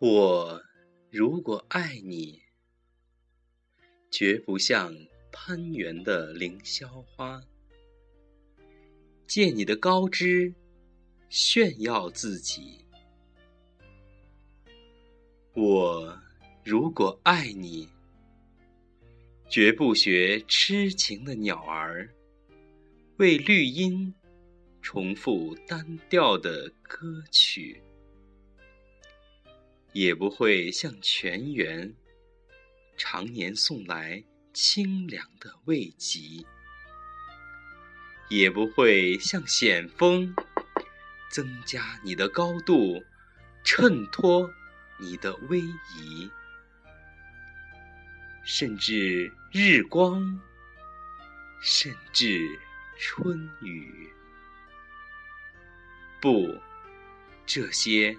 我如果爱你，绝不像攀援的凌霄花，借你的高枝炫耀自己。我如果爱你，绝不学痴情的鸟儿，为绿荫重复单调的歌曲。也不会像泉源常年送来清凉的慰藉，也不会像险峰增加你的高度，衬托你的威仪，甚至日光，甚至春雨。不，这些。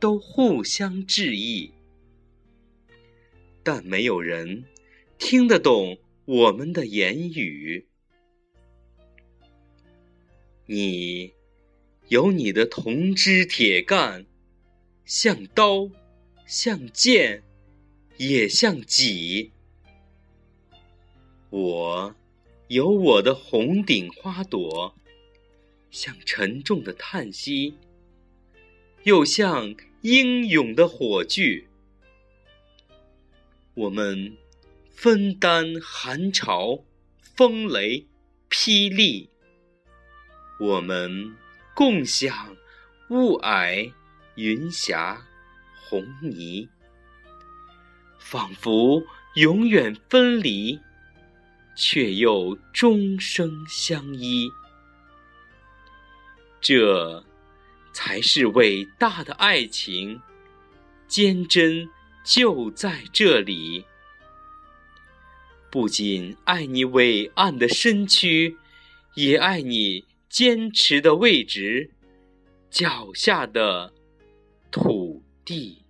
都互相致意，但没有人听得懂我们的言语。你有你的铜枝铁干，像刀，像剑，也像戟；我有我的红顶花朵，像沉重的叹息，又像。英勇的火炬，我们分担寒潮、风雷、霹雳；我们共享雾霭、云霞、红霓，仿佛永远分离，却又终生相依。这。才是伟大的爱情，坚贞就在这里。不仅爱你伟岸的身躯，也爱你坚持的位置，脚下的土地。